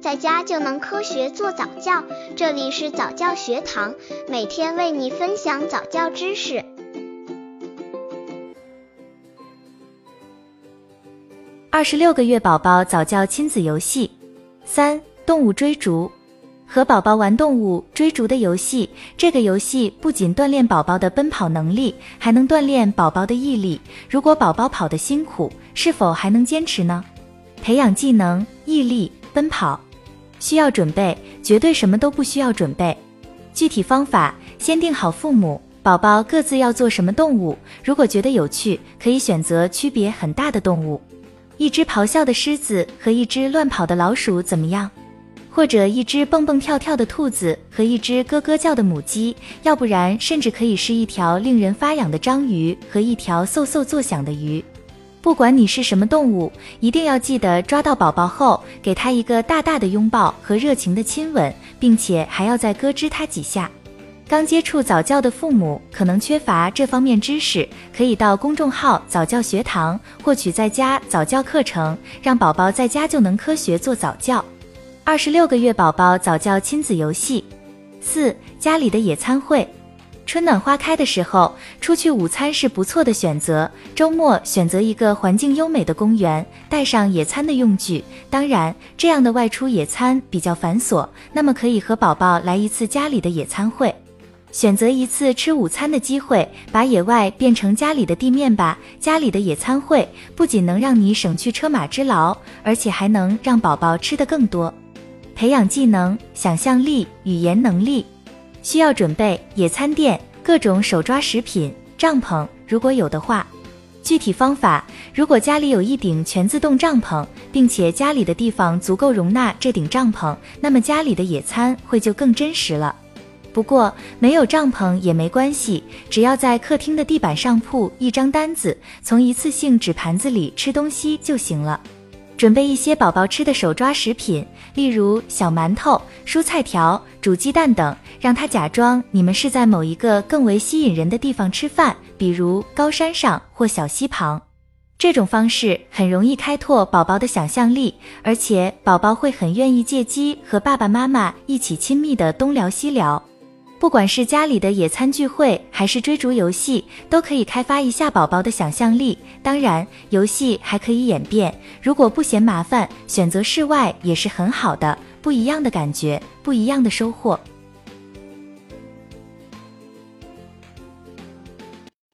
在家就能科学做早教。这里是早教学堂，每天为你分享早教知识。二十六个月宝宝早教亲子游戏三：动物追逐。和宝宝玩动物追逐的游戏，这个游戏不仅锻炼宝宝的奔跑能力，还能锻炼宝宝的毅力。如果宝宝跑得辛苦，是否还能坚持呢？培养技能、毅力、奔跑，需要准备，绝对什么都不需要准备。具体方法，先定好父母、宝宝各自要做什么动物。如果觉得有趣，可以选择区别很大的动物，一只咆哮的狮子和一只乱跑的老鼠，怎么样？或者一只蹦蹦跳跳的兔子和一只咯咯叫的母鸡，要不然甚至可以是一条令人发痒的章鱼和一条嗖嗖作响的鱼。不管你是什么动物，一定要记得抓到宝宝后，给他一个大大的拥抱和热情的亲吻，并且还要再咯吱他几下。刚接触早教的父母可能缺乏这方面知识，可以到公众号早教学堂获取在家早教课程，让宝宝在家就能科学做早教。二十六个月宝宝早教亲子游戏四家里的野餐会，春暖花开的时候出去午餐是不错的选择。周末选择一个环境优美的公园，带上野餐的用具。当然，这样的外出野餐比较繁琐，那么可以和宝宝来一次家里的野餐会，选择一次吃午餐的机会，把野外变成家里的地面吧。家里的野餐会不仅能让你省去车马之劳，而且还能让宝宝吃得更多。培养技能、想象力、语言能力，需要准备野餐垫、各种手抓食品、帐篷，如果有的话。具体方法：如果家里有一顶全自动帐篷，并且家里的地方足够容纳这顶帐篷，那么家里的野餐会就更真实了。不过没有帐篷也没关系，只要在客厅的地板上铺一张单子，从一次性纸盘子里吃东西就行了。准备一些宝宝吃的手抓食品，例如小馒头、蔬菜条、煮鸡蛋等，让他假装你们是在某一个更为吸引人的地方吃饭，比如高山上或小溪旁。这种方式很容易开拓宝宝的想象力，而且宝宝会很愿意借机和爸爸妈妈一起亲密的东聊西聊。不管是家里的野餐聚会，还是追逐游戏，都可以开发一下宝宝的想象力。当然，游戏还可以演变，如果不嫌麻烦，选择室外也是很好的，不一样的感觉，不一样的收获。